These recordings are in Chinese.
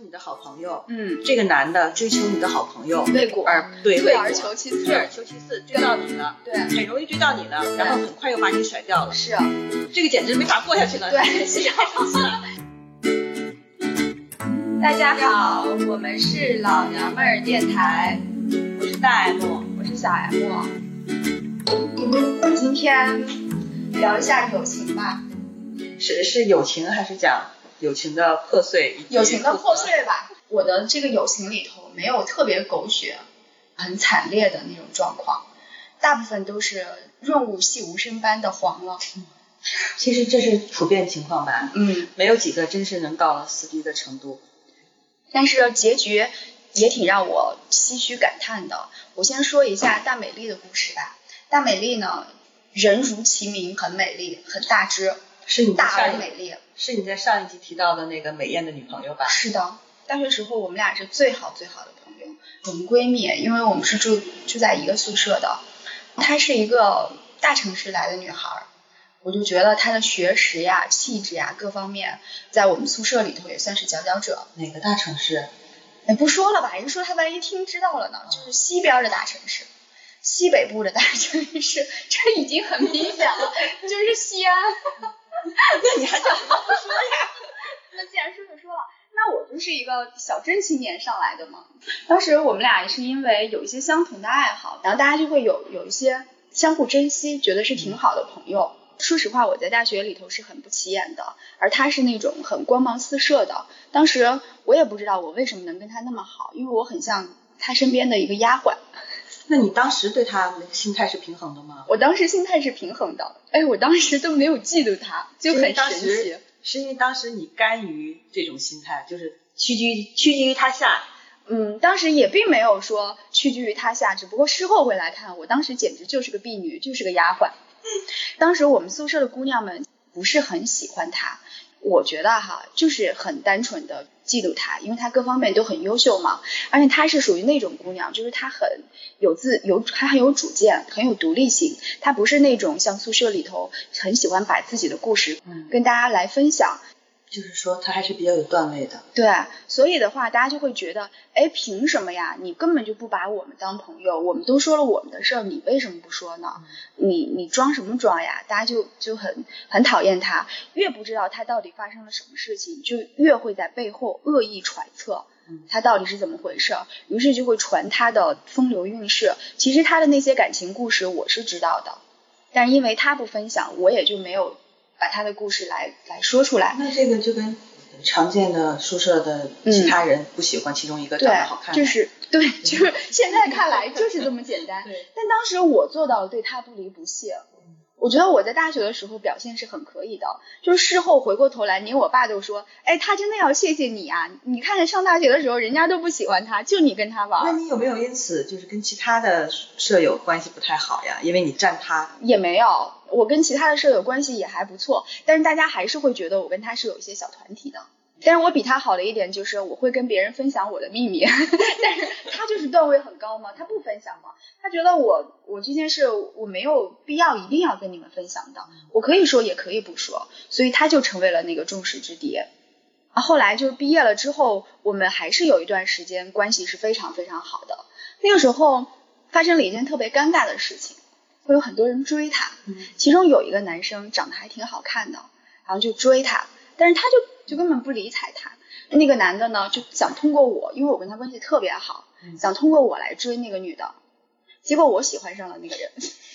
是你的好朋友，嗯，这个男的追求你的好朋友，未果。而对退而求其次。退而求其次，追到你了，对。很容易追到你了，然后很快又把你甩掉了，是，啊。这个简直没法过下去了。对。是太生气了。大家好，我们是老娘们儿电台，我是大 M，我是小 M。今天聊一下友情吧，是是友情还是讲友情的破碎？友情的破。碎吧。我的这个友情里头没有特别狗血、很惨烈的那种状况，大部分都是润物细无声般的黄了。其实这是普遍情况吧，嗯，没有几个真是能到了撕逼的程度。但是结局也挺让我唏嘘感叹的。我先说一下大美丽的故事吧。大美丽呢，人如其名，很美丽，很大只，是你大而美丽。是你在上一集提到的那个美艳的女朋友吧？是的，大学时候我们俩是最好最好的朋友，我们闺蜜，因为我们是住住在一个宿舍的。她是一个大城市来的女孩儿，我就觉得她的学识呀、气质呀各方面，在我们宿舍里头也算是佼佼者。哪个大城市？哎，不说了吧，人说她万一听知道了呢，就是西边的大城市。西北部的大城市，这已经很明显了，就是西安。那你还讲什么说呀？那既然说就说了，那我就是一个小镇青年上来的嘛。当时我们俩也是因为有一些相同的爱好，然后大家就会有有一些相互珍惜，觉得是挺好的朋友。说实话，我在大学里头是很不起眼的，而他是那种很光芒四射的。当时我也不知道我为什么能跟他那么好，因为我很像他身边的一个丫鬟。那你当时对他心态是平衡的吗？我当时心态是平衡的，哎，我当时都没有嫉妒他，就很神奇。是因为当时你甘于这种心态，就是屈居屈居于他下。嗯，当时也并没有说屈居于他下，只不过事后回来看，我当时简直就是个婢女，就是个丫鬟。当时我们宿舍的姑娘们不是很喜欢他，我觉得哈，就是很单纯的嫉妒她，因为她各方面都很优秀嘛，而且她是属于那种姑娘，就是她很有自有，她很有主见，很有独立性，她不是那种像宿舍里头很喜欢把自己的故事嗯，跟大家来分享，就是说他还是比较有段位的。对，所以的话，大家就会觉得，哎，凭什么呀？你根本就不把我们当朋友，我们都说了我们的事儿，你为什么不说呢？你你装什么装呀？大家就就很很讨厌他，越不知道他到底发生了什么事情，就越会在背后恶意揣测嗯他到底是怎么回事儿，于是就会传他的风流韵事。其实他的那些感情故事我是知道的，但因为他不分享，我也就没有把他的故事来来说出来。那这个就跟常见的宿舍的其他人不喜欢其中一个长得好看，的，就是对，就是现在看来就是这么简单。对但当时我做到了对他不离不弃。我觉得我在大学的时候表现是很可以的，就是事后回过头来，连我爸都说，哎，他真的要谢谢你啊！你看上大学的时候，人家都不喜欢他，就你跟他玩那，你有没有因此就是跟其他的舍友关系不太好呀？因为你占他，也没有。我跟其他的舍友关系也还不错，但是大家还是会觉得我跟他是有一些小团体的。但是我比他好的一点就是我会跟别人分享我的秘密，但是他就是段位很高嘛，他不分享嘛，他觉得我我这件事我没有必要一定要跟你们分享的，我可以说也可以不说，所以他就成为了那个众矢之的。啊，后来就是毕业了之后，我们还是有一段时间关系是非常非常好的。那个时候发生了一件特别尴尬的事情，会有很多人追他，其中有一个男生长得还挺好看的，然后就追他，但是他就就根本不理睬他。那个男的呢，就想通过我，因为我跟他关系特别好，想通过我来追那个女的。结果我喜欢上了那个人，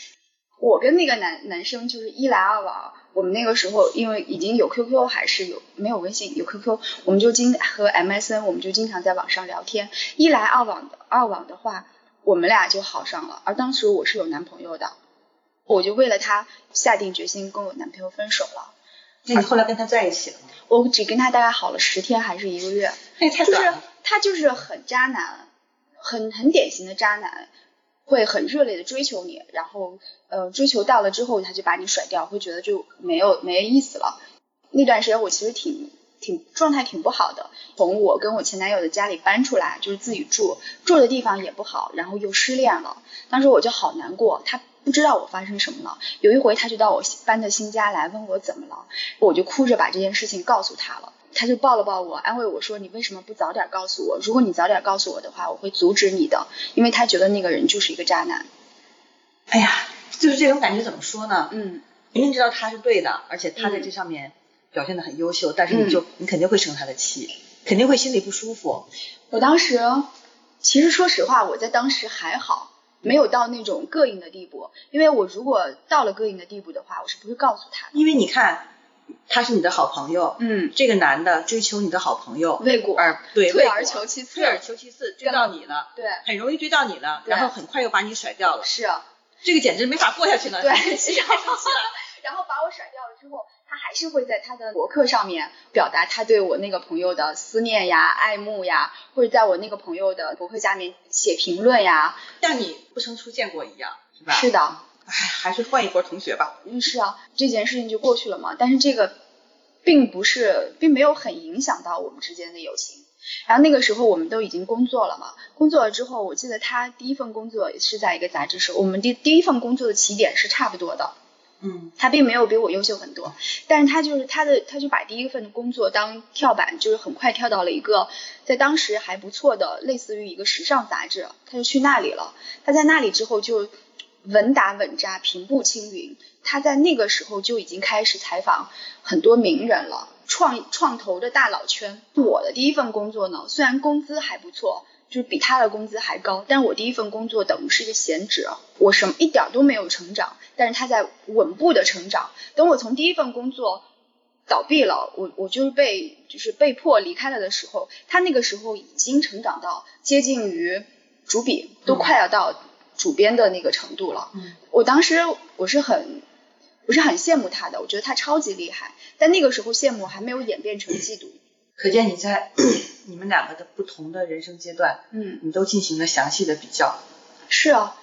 我跟那个男男生就是一来二往。我们那个时候因为已经有 QQ 还是有没有微信有 QQ，我们就经和 MSN 我们就经常在网上聊天，一来二往的二往的话，我们俩就好上了。而当时我是有男朋友的，我就为了他下定决心跟我男朋友分手了。那你后来跟他在一起了吗？我只跟他大概好了十天还是一个月，那也太就是短了。他就是很渣男，很很典型的渣男，会很热烈的追求你，然后呃追求到了之后他就把你甩掉，会觉得就没有没意思了。那段时间我其实挺挺状态挺不好的，从我跟我前男友的家里搬出来，就是自己住，住的地方也不好，然后又失恋了，当时我就好难过，他。不知道我发生什么了，有一回他就到我搬的新家来问我怎么了，我就哭着把这件事情告诉他了。他就抱了抱我，安慰我说：“你为什么不早点告诉我？如果你早点告诉我的话，我会阻止你的，因为他觉得那个人就是一个渣男。”哎呀，就是这种感觉怎么说呢？嗯明明知道他是对的，而且他在这上面表现的很优秀，但是你就、你肯定会生他的气，肯定会心里不舒服。我当时其实说实话，我在当时还好，没有到那种膈应的地步，因为我如果到了膈应的地步的话，我是不会告诉他的。因为你看，他是你的好朋友，嗯，这个男的追求你的好朋友，为国而对退而求其次。退而求其次，追到你了，对，很容易追到你了，然后很快又把你甩掉了，是，啊。这个简直没法过下去了。对，太 生气了太生气了然后把我甩掉了之后，他还是会在他的博客上面表达他对我那个朋友的思念呀、爱慕呀，或者在我那个朋友的博客下面写评论呀。像你不曾出现过一样，是吧？是的，唉，还是换一波同学吧。嗯，是啊，这件事情就过去了嘛。但是这个并不是，并没有很影响到我们之间的友情。然后那个时候我们都已经工作了嘛，工作了之后，我记得他第一份工作也是在一个杂志社，我们第第一份工作的起点是差不多的。嗯他并没有比我优秀很多，但是他就是他的，他就把第一份工作当跳板，就是很快跳到了一个在当时还不错的，类似于一个时尚杂志，他就去那里了。他在那里之后就稳打稳扎，平步青云。他在那个时候就已经开始采访很多名人了，创创投的大佬圈。我的第一份工作呢，虽然工资还不错。就是比他的工资还高，但是我第一份工作等于是一个闲职，我什么一点都没有成长，但是他在稳步的成长。等我从第一份工作倒闭了，我我就是被就是被迫离开了的时候，他那个时候已经成长到接近于主笔，都快要到主编的那个程度了。嗯，我当时我是很我是很羡慕他的，我觉得他超级厉害，但那个时候羡慕还没有演变成嫉妒。可见你在 你们两个的不同的人生阶段，嗯，你都进行了详细的比较，是啊，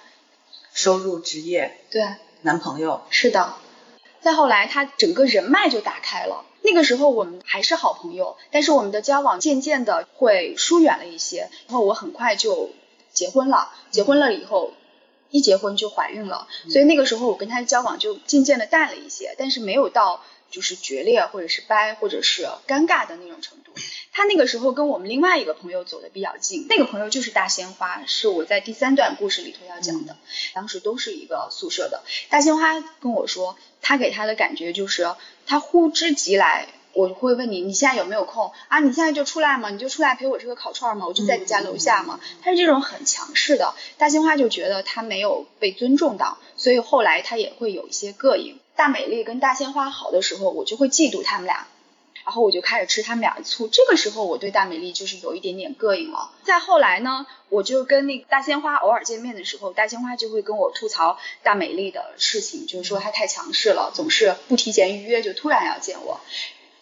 收入、职业、对。男朋友，是的，再后来他整个人脉就打开了。那个时候我们还是好朋友，但是我们的交往渐渐的会疏远了一些。然后我很快就结婚了，结婚了以后一结婚就怀孕了，所以那个时候我跟他交往就渐渐的淡了一些，但是没有到就是决裂或者是掰或者是尴尬的那种程度。他那个时候跟我们另外一个朋友走的比较近，那个朋友就是大鲜花，是我在第三段故事里头要讲的。当时都是一个宿舍的。大鲜花跟我说，他给他的感觉就是他呼之即来。我会问你，你现在有没有空啊？你现在就出来嘛，你就出来陪我吃个烤串嘛，我就在你家楼下嘛。他是这种很强势的，大鲜花就觉得他没有被尊重到，所以后来他也会有一些膈应。大美丽跟大鲜花好的时候，我就会嫉妒他们俩。然后我就开始吃他们俩的醋，这个时候我对大美丽就是有一点点膈应了。再后来呢，我就跟那个大鲜花偶尔见面的时候，大鲜花就会跟我吐槽大美丽的事情，就是说她太强势了，总是不提前预约就突然要见我。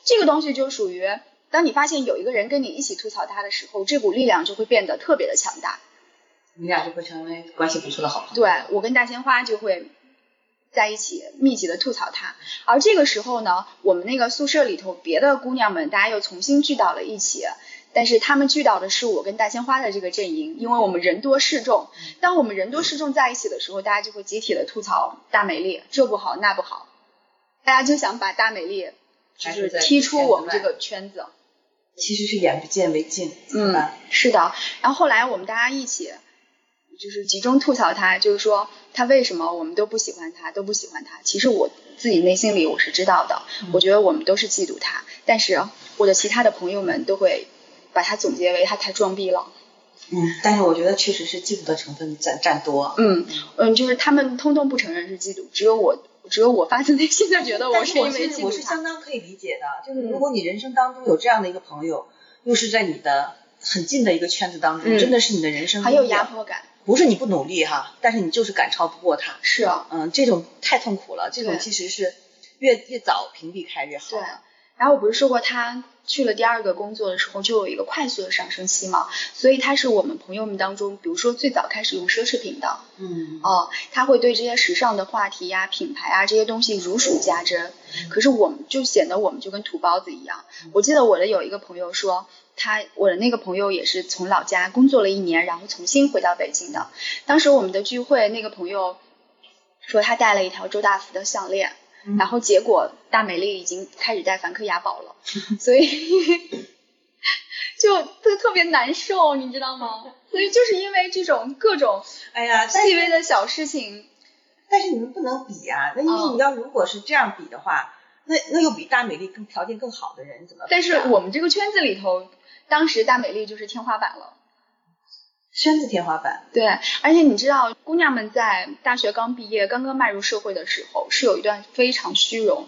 这个东西就属于，当你发现有一个人跟你一起吐槽他的时候，这股力量就会变得特别的强大。你俩就会成为关系不错的好朋友。对我跟大鲜花就会在一起密集的吐槽他，而这个时候呢，我们那个宿舍里头别的姑娘们，大家又重新聚到了一起，但是他们聚到的是我跟大鲜花的这个阵营，因为我们人多势众。当我们人多势众在一起的时候，大家就会集体的吐槽大美丽，这不好那不好，大家就想把大美丽就是踢出我们这个圈子。其实是眼不见为净，嗯，是的。然后后来我们大家一起。就是集中吐槽他，就是说他为什么我们都不喜欢他，都不喜欢他。其实我自己内心里我是知道的，我觉得我们都是嫉妒他，但是我的其他的朋友们都会把他总结为他太装逼了。嗯，但是我觉得确实是嫉妒的成分占占多。嗯嗯，就是他们通通不承认是嫉妒，只有我只有我发自内心的觉得我是因为嫉妒他。我是相当可以理解的，就是如果你人生当中有这样的一个朋友，又是在你的很近的一个圈子当中，嗯真的是你的人生很有压迫感。不是你不努力哈，但是你就是赶超不过他。是啊，嗯，这种太痛苦了，这种其实是越越早屏蔽开越好。对，然后我不是说过他去了第二个工作的时候就有一个快速的上升期嘛，所以他是我们朋友们当中，比如说最早开始用奢侈品的，嗯，哦，他会对这些时尚的话题呀、品牌啊这些东西如数家珍。可是我们就显得我们就跟土包子一样。我记得我的有一个朋友说。他我的那个朋友也是从老家工作了一年，然后重新回到北京的。当时我们的聚会，那个朋友说他带了一条周大福的项链，然后结果大美丽已经开始戴梵克雅宝了，所以 就特特别难受，你知道吗？所以就是因为这种各种哎呀，细微的小事情，但是你们不能比啊、那因为你要如果是这样比的话，那那又比大美丽更条件更好的人怎么啊？但是我们这个圈子里头，当时大美丽就是天花板了。圈子天花板，对，而且你知道，姑娘们在大学刚毕业、刚刚迈入社会的时候，是有一段非常虚荣。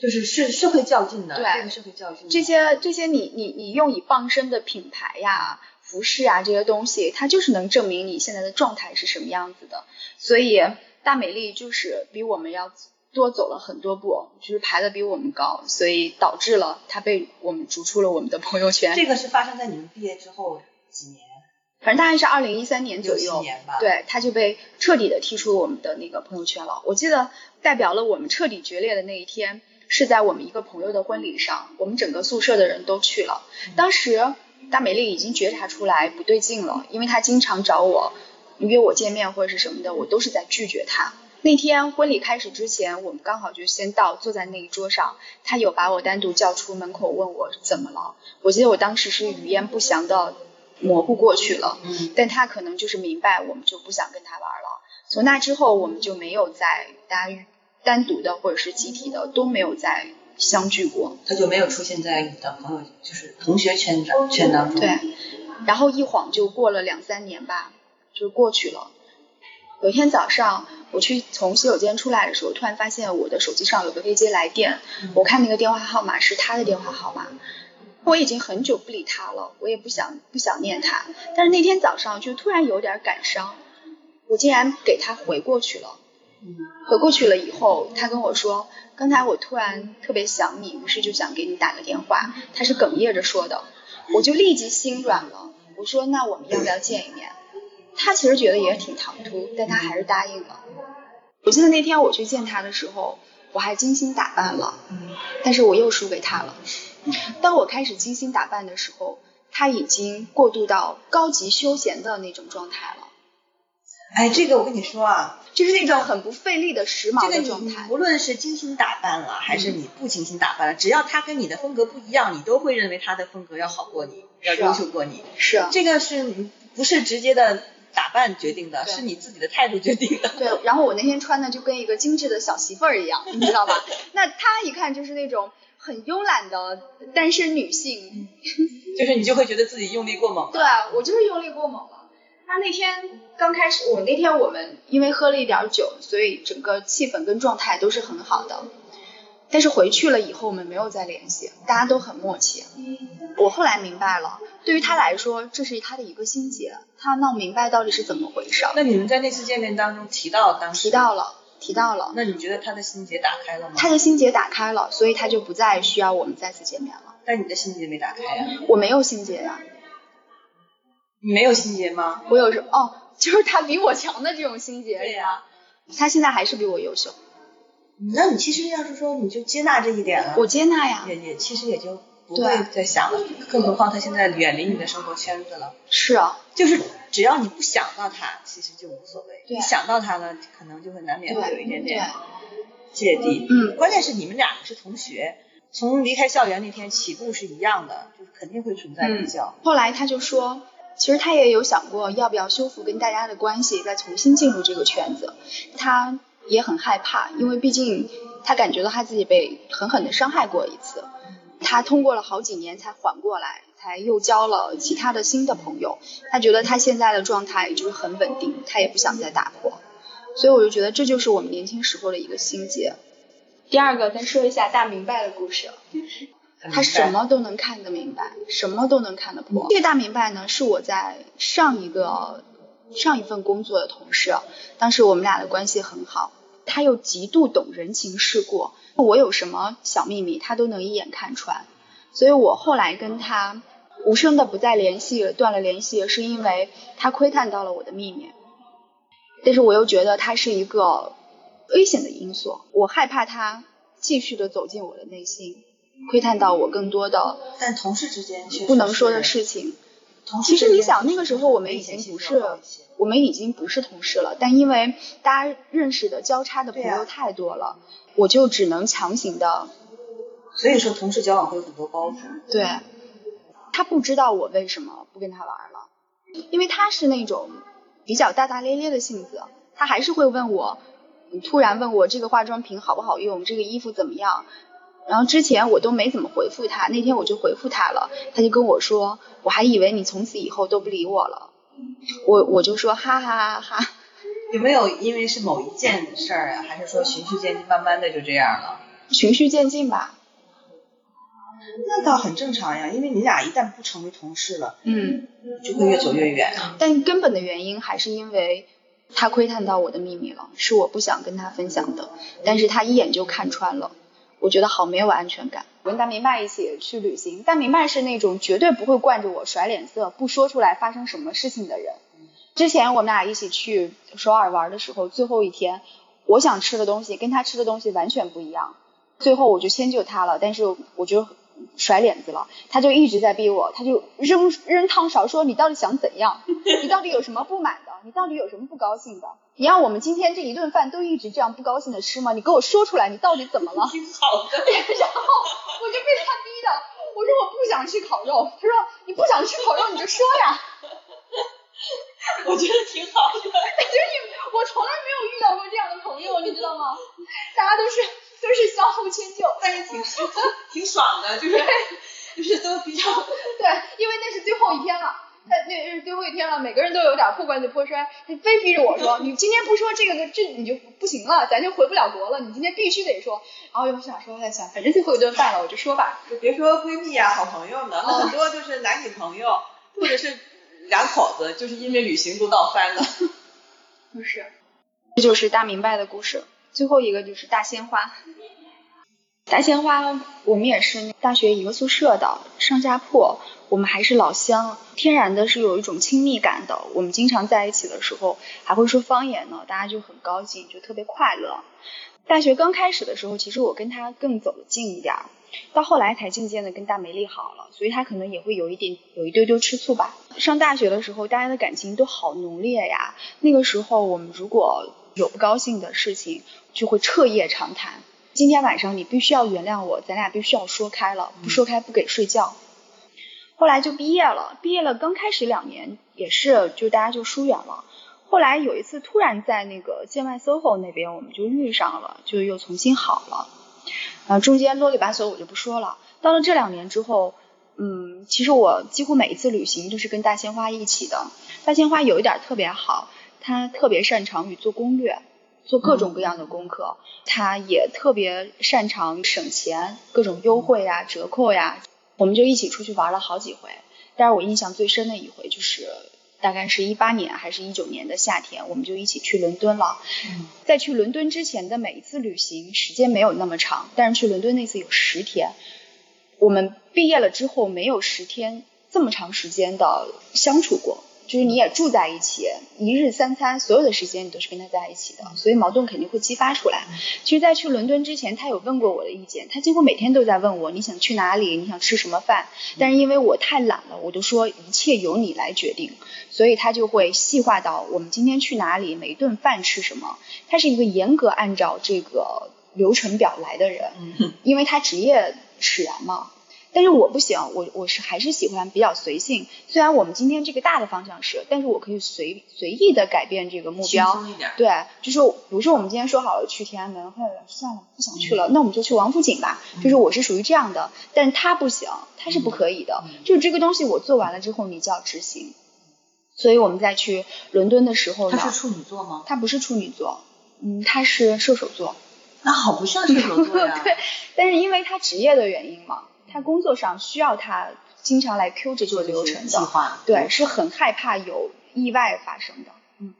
就是是社会较劲的，对这个是会较劲的。这些这些你你你用以傍身的品牌呀、服饰啊这些东西，它就是能证明你现在的状态是什么样子的。所以大美丽就是比我们要多走了很多步，就是排的比我们高，所以导致了她被我们逐出了我们的朋友圈。这个是发生在你们毕业之后几年？反正大概是二零一三年左右对，他就被彻底的踢出我们的那个朋友圈了。我记得代表了我们彻底决裂的那一天，是在我们一个朋友的婚礼上，我们整个宿舍的人都去了。当时大美丽已经觉察出来不对劲了，因为她经常找我约我见面或者是什么的，我都是在拒绝她。那天婚礼开始之前，我们刚好就先到，坐在那一桌上，他有把我单独叫出门口问我怎么了。我记得我当时是语焉不详的模糊过去了，嗯，但他可能就是明白我们就不想跟他玩了。从那之后，我们就没有再大家单独的或者是集体的都没有再相聚过。他就没有出现在你的朋友，就是同学圈子圈当中。对，然后一晃就过了两三年吧，就过去了。有一天早上，我去从洗手间出来的时候，突然发现我的手机上有个未接来电，我看那个电话号码是他的电话号码。我已经很久不理他了，我也不想不想念他，但是那天早上就突然有点感伤，我竟然给他回过去了。回过去了以后，他跟我说，刚才我突然特别想你，于是就想给你打个电话。他是哽咽着说的，我就立即心软了。我说那我们要不要见一面？他其实觉得也挺唐突，但他还是答应了。我记得那天我去见他的时候，我还精心打扮了，但是我又输给他了。当我开始精心打扮的时候，他已经过渡到高级休闲的那种状态了，哎，这个我跟你说啊，就是那种很不费力的时髦的状态。你无论是精心打扮了，还是你不精心打扮了，只要他跟你的风格不一样，你都会认为他的风格要好过你，要优秀过你。是啊，这个是不是直接的打扮决定的？是你自己的态度决定的。对，然后我那天穿的就跟一个精致的小媳妇儿一样，你知道吧？那她一看就是那种很慵懒的单身女性，就是你就会觉得自己用力过猛。对我就是用力过猛了。他那天刚开始，我那天我们因为喝了一点酒，所以整个气氛跟状态都是很好的。但是回去了以后，我们没有再联系，大家都很默契。我后来明白了，对于他来说，这是他的一个心结，他闹明白到底是怎么回事儿。那你们在那次见面当中提到当时提到了，提到了，那你觉得他的心结打开了吗？他的心结打开了，所以他就不再需要我们再次见面了。但你的心结没打开呀、我没有心结呀、你没有心结吗？我有时哦，就是他比我强的这种心结，对是吧？他现在还是比我优秀，那你其实要是说你就接纳这一点了，我接纳呀。也也其实也就不会再想了，更何况他现在远离你的生活圈子了。是啊，就是只要你不想到他，其实就无所谓；对你想到他了，可能就会难免会有一点对点芥蒂。嗯关键是你们俩是同学，从离开校园那天起步是一样的，就是肯定会存在比较。后来他就说，其实他也有想过要不要修复跟大家的关系，再重新进入这个圈子。他也很害怕，因为毕竟他感觉到他自己被狠狠的伤害过一次。他通过了好几年才缓过来，才又交了其他的新的朋友。他觉得他现在的状态就是很稳定，他也不想再打破。所以我就觉得这就是我们年轻时候的一个心结。第二个，再说一下大明白的故事。他什么都能看得明白，什么都能看得破。这个大明白呢，是我在上一个上一份工作的同事，当时我们俩的关系很好，他又极度懂人情世故，我有什么小秘密，他都能一眼看穿。所以我后来跟他无声的不再联系了，断了联系，是因为他窥探到了我的秘密。但是我又觉得他是一个危险的因素，我害怕他继续的走进我的内心，窥探到我更多的但同事之间不能说的事情。其实你想，那个时候我们已经不是，我们已经不是同事了，但因为大家认识的交叉的朋友太多了，我就只能强行的。所以说，同事交往会有很多包袱。对，他不知道我为什么不跟他玩了，因为他是那种比较大大咧咧的性子，他还是会问我，突然问我这个化妆品好不好用，这个衣服怎么样。然后之前我都没怎么回复他，那天我就回复他了，他就跟我说，我还以为你从此以后都不理我了，我我就说哈哈哈哈。有没有因为是某一件事儿啊，还是说循序渐进，慢慢的就这样了？循序渐进吧。那倒很正常呀，因为你俩一旦不成为同事了，嗯，就会越走越远。但根本的原因还是因为他窥探到我的秘密了，是我不想跟他分享的，但是他一眼就看穿了。我觉得好没有安全感。我跟大明白一起去旅行，大明白是那种绝对不会惯着我甩脸色，不说出来发生什么事情的人。之前我们俩一起去首尔玩的时候，最后一天，我想吃的东西跟他吃的东西完全不一样，最后我就迁就他了，但是我就甩脸子了，他就一直在逼我，他就扔扔汤勺说你到底想怎样？你到底有什么不满的？你到底有什么不高兴的？你让我们今天这一顿饭都一直这样不高兴的吃吗？你给我说出来，你到底怎么了？挺好的。然后我就被他逼的，我说我不想吃烤肉，他说你不想吃烤肉你就说呀。我觉得挺好的。就是你我从来没有遇到过这样的朋友，你知道吗？大家都是都是相互迁就，但是挺挺爽的，就是就是都比较 对，因为那是最后一天了。那那是最后一天了，每个人都有点破罐子破摔，他非逼着我说，你今天不说这个这你就不行了，咱就回不了国了，你今天必须得说。然后我想说在想，反正最后一顿饭了，我就说吧。就别说闺蜜呀、好朋友呢，那很多就是男女朋友，或者是两口子，就是因为旅行都闹翻了。不是，这就是大明白的故事。最后一个就是大鲜花。大鲜花，我们也是大学一个宿舍的，上下铺。我们还是老乡，天然的是有一种亲密感的。我们经常在一起的时候还会说方言呢，大家就很高兴，就特别快乐。大学刚开始的时候，其实我跟他更走得近一点，到后来才渐渐的跟大美丽好了，所以他可能也会有一点有一丢丢吃醋吧。上大学的时候，大家的感情都好浓烈呀。那个时候我们如果有不高兴的事情，就会彻夜长谈。今天晚上你必须要原谅我，咱俩必须要说开了，不说开不给睡觉。后来就毕业了，毕业了刚开始两年也是，就大家就疏远了。后来有一次突然在那个建外 SOHO 那边我们就遇上了，就又重新好了。啊，中间啰里吧嗦我就不说了。到了这两年之后，嗯，其实我几乎每一次旅行都是跟大鲜花一起的。大鲜花有一点特别好，他特别擅长于做攻略，做各种各样的功课。他也特别擅长省钱，各种优惠呀、折扣呀。我们就一起出去玩了好几回，但是我印象最深的一回就是大概是一八年还是一九年的夏天，我们就一起去伦敦了。在去伦敦之前的每一次旅行时间没有那么长，但是去伦敦那次有十天。我们毕业了之后没有十天这么长时间的相处过。就是你也住在一起，一日三餐，所有的时间你都是跟他在一起的，所以矛盾肯定会激发出来。其实，在去伦敦之前，他有问过我的意见，他几乎每天都在问我你想去哪里，你想吃什么饭。但是因为我太懒了，我都说一切由你来决定，所以他就会细化到我们今天去哪里，每顿饭吃什么。他是一个严格按照这个流程表来的人，因为他职业使然嘛。但是我不行，我我是还是喜欢比较随性。虽然我们今天这个大的方向是，但是我可以随随意的改变这个目标。对，就是比如说我们今天说好了去天安门，后来算了不想去了，那我们就去王府井吧。就是我是属于这样的，但是他不行，他是不可以的。就这个东西我做完了之后，你就要执行。所以我们在去伦敦的时候呢，他是处女座吗？他不是处女座，嗯，他是射手座。那好不像射手座呀。对，但是因为他职业的原因嘛。他工作上需要他经常来 Q 这个流程的，计划对，是很害怕有意外发生的，嗯，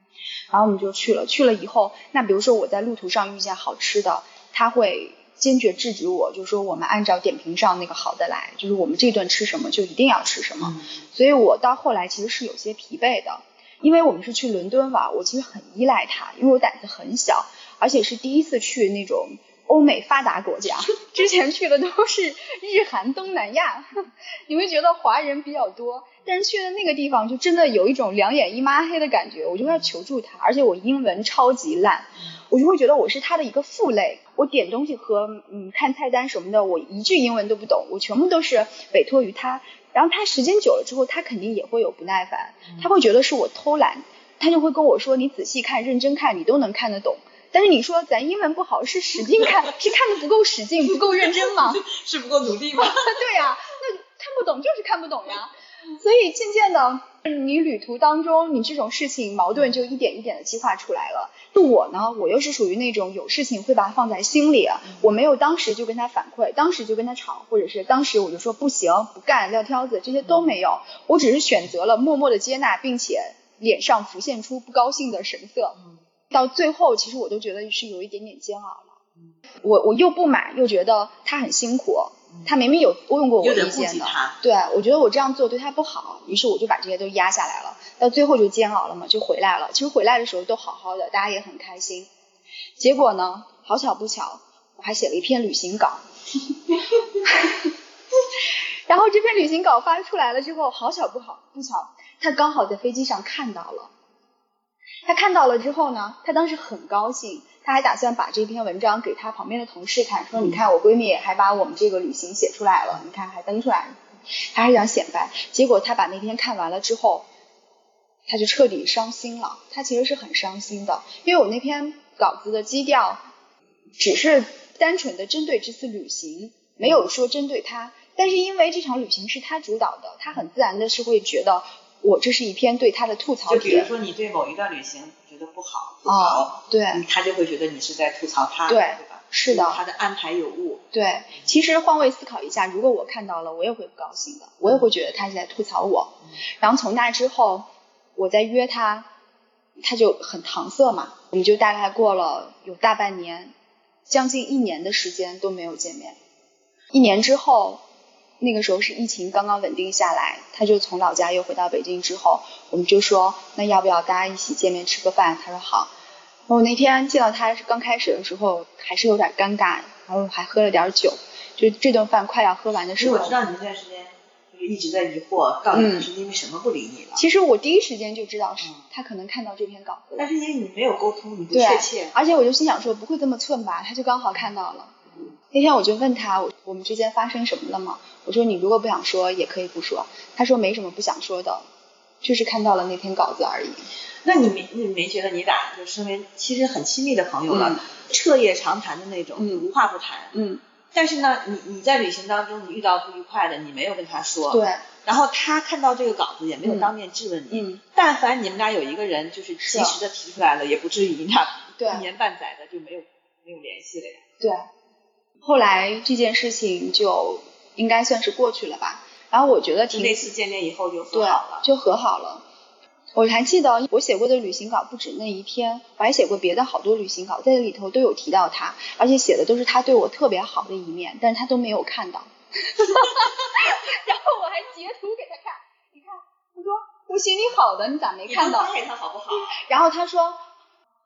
然后我们就去了，去了以后，那比如说我在路途上遇见好吃的，他会坚决制止我，就说我们按照点评上那个好的来，就是我们这顿吃什么就一定要吃什么，所以我到后来其实是有些疲惫的，因为我们是去伦敦玩，我其实很依赖他，因为我胆子很小，而且是第一次去那种。欧美发达国家，之前去的都是日韩东南亚，你会觉得华人比较多，但是去的那个地方就真的有一种两眼一抹黑的感觉，我就要求助他，而且我英文超级烂，我就会觉得我是他的一个负累，我点东西和嗯看菜单什么的，我一句英文都不懂，我全部都是委托于他，然后他时间久了之后，他肯定也会有不耐烦，他会觉得是我偷懒，他就会跟我说你仔细看、认真看，你都能看得懂。但是你说咱英文不好是使劲看，是看的不够使劲，不够认真吗？是不够努力吗？对呀，那看不懂就是看不懂呀。所以渐渐的，你旅途当中，你这种事情矛盾就一点一点的激化出来了。就我呢，我又是属于那种有事情会把它放在心里，我没有当时就跟他反馈，当时就跟他吵，或者是当时我就说不行，不干，撂挑子，这些都没有。我只是选择了默默的接纳，并且脸上浮现出不高兴的神色。到最后，其实我都觉得是有一点点煎熬了。我我又不买，又觉得他很辛苦。他明明有问过我意见的，对，我觉得我这样做对他不好，于是我就把这些都压下来了。到最后就煎熬了嘛，就回来了。其实回来的时候都好好的，大家也很开心。结果呢，好巧不巧，我还写了一篇旅行稿。然后这篇旅行稿发出来了之后，好巧不好不巧，他刚好在飞机上看到了。他看到了之后呢，他当时很高兴，他还打算把这篇文章给他旁边的同事看，说你看我闺蜜还把我们这个旅行写出来了，你看还登出来了，他还想显摆。结果他把那篇看完了之后，他就彻底伤心了。他其实是很伤心的，因为我那篇稿子的基调只是单纯的针对这次旅行，没有说针对他。但是因为这场旅行是他主导的，他很自然的是会觉得。我这是一篇对他的吐槽就比如说你对某一段旅行觉得不好，不好，对，他就会觉得你是在吐槽他，对，对吧？是的，他的安排有误。对，其实换位思考一下，如果我看到了，我也会不高兴的，我也会觉得他是在吐槽我。然后从那之后，我再约他，他就很搪塞嘛，我们就大概过了有大半年，将近一年的时间都没有见面。一年之后。那个时候是疫情刚刚稳定下来，他就从老家又回到北京之后，我们就说那要不要大家一起见面吃个饭？他说好。我那天见到他是刚开始的时候还是有点尴尬，然后还喝了点酒，就这顿饭快要喝完的时候。我知道你那段时间就是一直在疑惑，到底是因为什么不理你了？其实我第一时间就知道是他可能看到这篇稿子，但是因为你没有沟通，你不确切。而且我就心想说不会这么寸吧，他就刚好看到了。那天我就问他，我我们之间发生什么了吗？我说你如果不想说也可以不说。他说没什么不想说的，就是看到了那篇稿子而已。那你没你没觉得你俩就身为其实很亲密的朋友了，彻夜长谈的那种，嗯无话不谈。嗯。但是呢，你你在旅行当中你遇到不愉快的，你没有跟他说。对。然后他看到这个稿子也没有当面质问你。嗯。但凡你们俩有一个人就是及时的提出来了，也不至于你俩 一年半载的就没有没有联系了呀。对。后来这件事情就应该算是过去了吧，然后我觉得挺那次见面以后就和好了，就和好了。我还记得我写过的旅行稿不止那一篇，我还写过别的好多旅行稿，在里头都有提到他，而且写的都是他对我特别好的一面，但是他都没有看到。然后我还截图给他看，你看，他说我写你好的，你咋没看到？你他好不好？然后他说。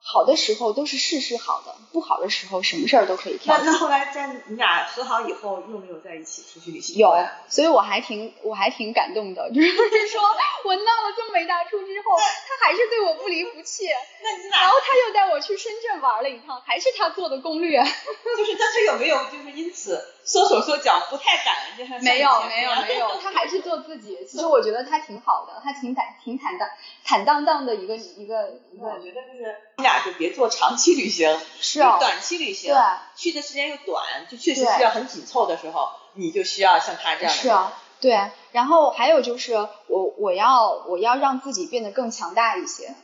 好的时候都是事事好的，不好的时候什么事儿都可以挑。那那后来在你俩和好以后，又没有在一起出去旅行？有，所以我还挺我还挺感动的，就是说我闹了这么一大出之后，他还是对我不离不弃。那你俩？然后他又带我去深圳玩了一趟，还是他做的攻略。就是但他有没有就是因此缩手缩脚，不太敢？没有没有没有，他还是做自己。其实我觉得他挺好的，他挺坦挺坦荡坦荡荡的一个一个一个。我觉得就是你俩。就别做长期旅行，是啊短期旅行，对，去的时间又短，就确实需要很紧凑的时候，你就需要像他这样的。是啊，对。然后还有就是我我要我要让自己变得更强大一些，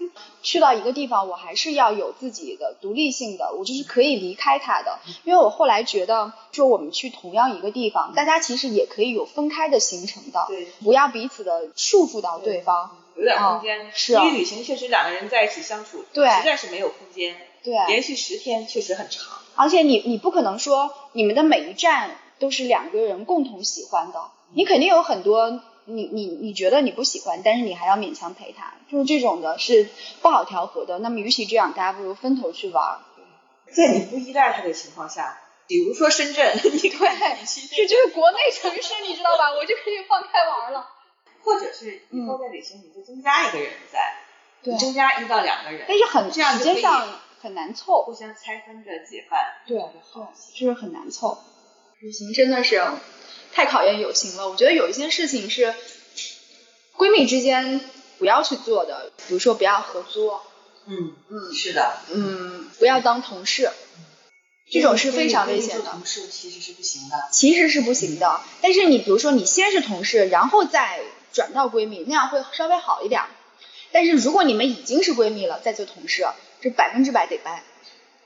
去到一个地方，我还是要有自己的独立性的，我就是可以离开他的。因为我后来觉得，说我们去同样一个地方，大家其实也可以有分开的行程的，对，不要彼此的束缚到对方。有点空间，是因为旅行确实两个人在一起相处，对，实在是没有空间，对，连续十天确实很长。而且你你不可能说你们的每一站都是两个人共同喜欢的，你肯定有很多你你你觉得你不喜欢，但是你还要勉强陪他，就是这种的是不好调和的。那么与其这样，大家不如分头去玩。在你不依赖他的情况下，比如说深圳，你对，这就是国内城市，你知道吧？我就可以放开玩了。或者是以后在旅行，你就增加一个人在，对，增加一到两个人，但是很这样时间上很难凑，互相拆分着结伴，对对，就是很难凑。旅行真的是太考验友情了。我觉得有一些事情是闺蜜之间不要去做的，比如说不要合租。嗯嗯，是的，嗯，不要当同事，这种是非常危险的。同事其实是不行的，其实是不行的。但是你比如说你先是同事，然后再转到闺蜜，那样会稍微好一点。但是如果你们已经是闺蜜了，再做同事，这百分之百得掰。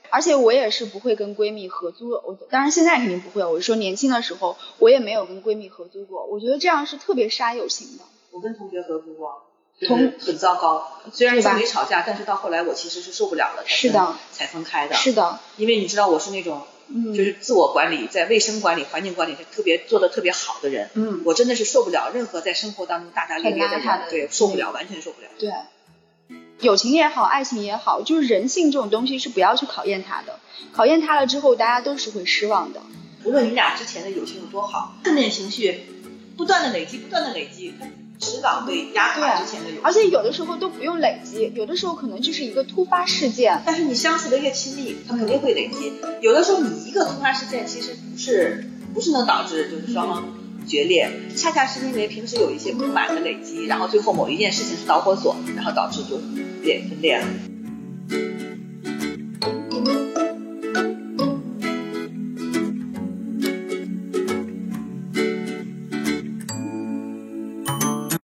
而且我也是不会跟闺蜜合租，我当然现在肯定不会。我是说年轻的时候，我也没有跟闺蜜合租过。我觉得这样是特别杀友情的。我跟同学合租过。同很糟糕，虽然说没吵架，但是到后来我其实是受不了了，是的，才分开的。是的，因为你知道我是那种，嗯，就是自我管理，在卫生管理、环境管理是特别做的特别好的人。嗯，我真的是受不了任何在生活当中大大咧咧的人，对，受不了，完全受不了。对，友情也好，爱情也好，就是人性这种东西是不要去考验他的，考验他了之后，大家都是会失望的。无论你俩之前的友情有多好，负面情绪不断的累积，不断的累积。迟早会压垮之前的而且有的时候都不用累积，有的时候可能就是一个突发事件。但是你相处的越亲密，它肯定会累积。有的时候你一个突发事件其实不是不是能导致就是双方决裂，恰恰是因为平时有一些不满的累积，然后最后某一件事情是导火索，然后导致就裂分裂了。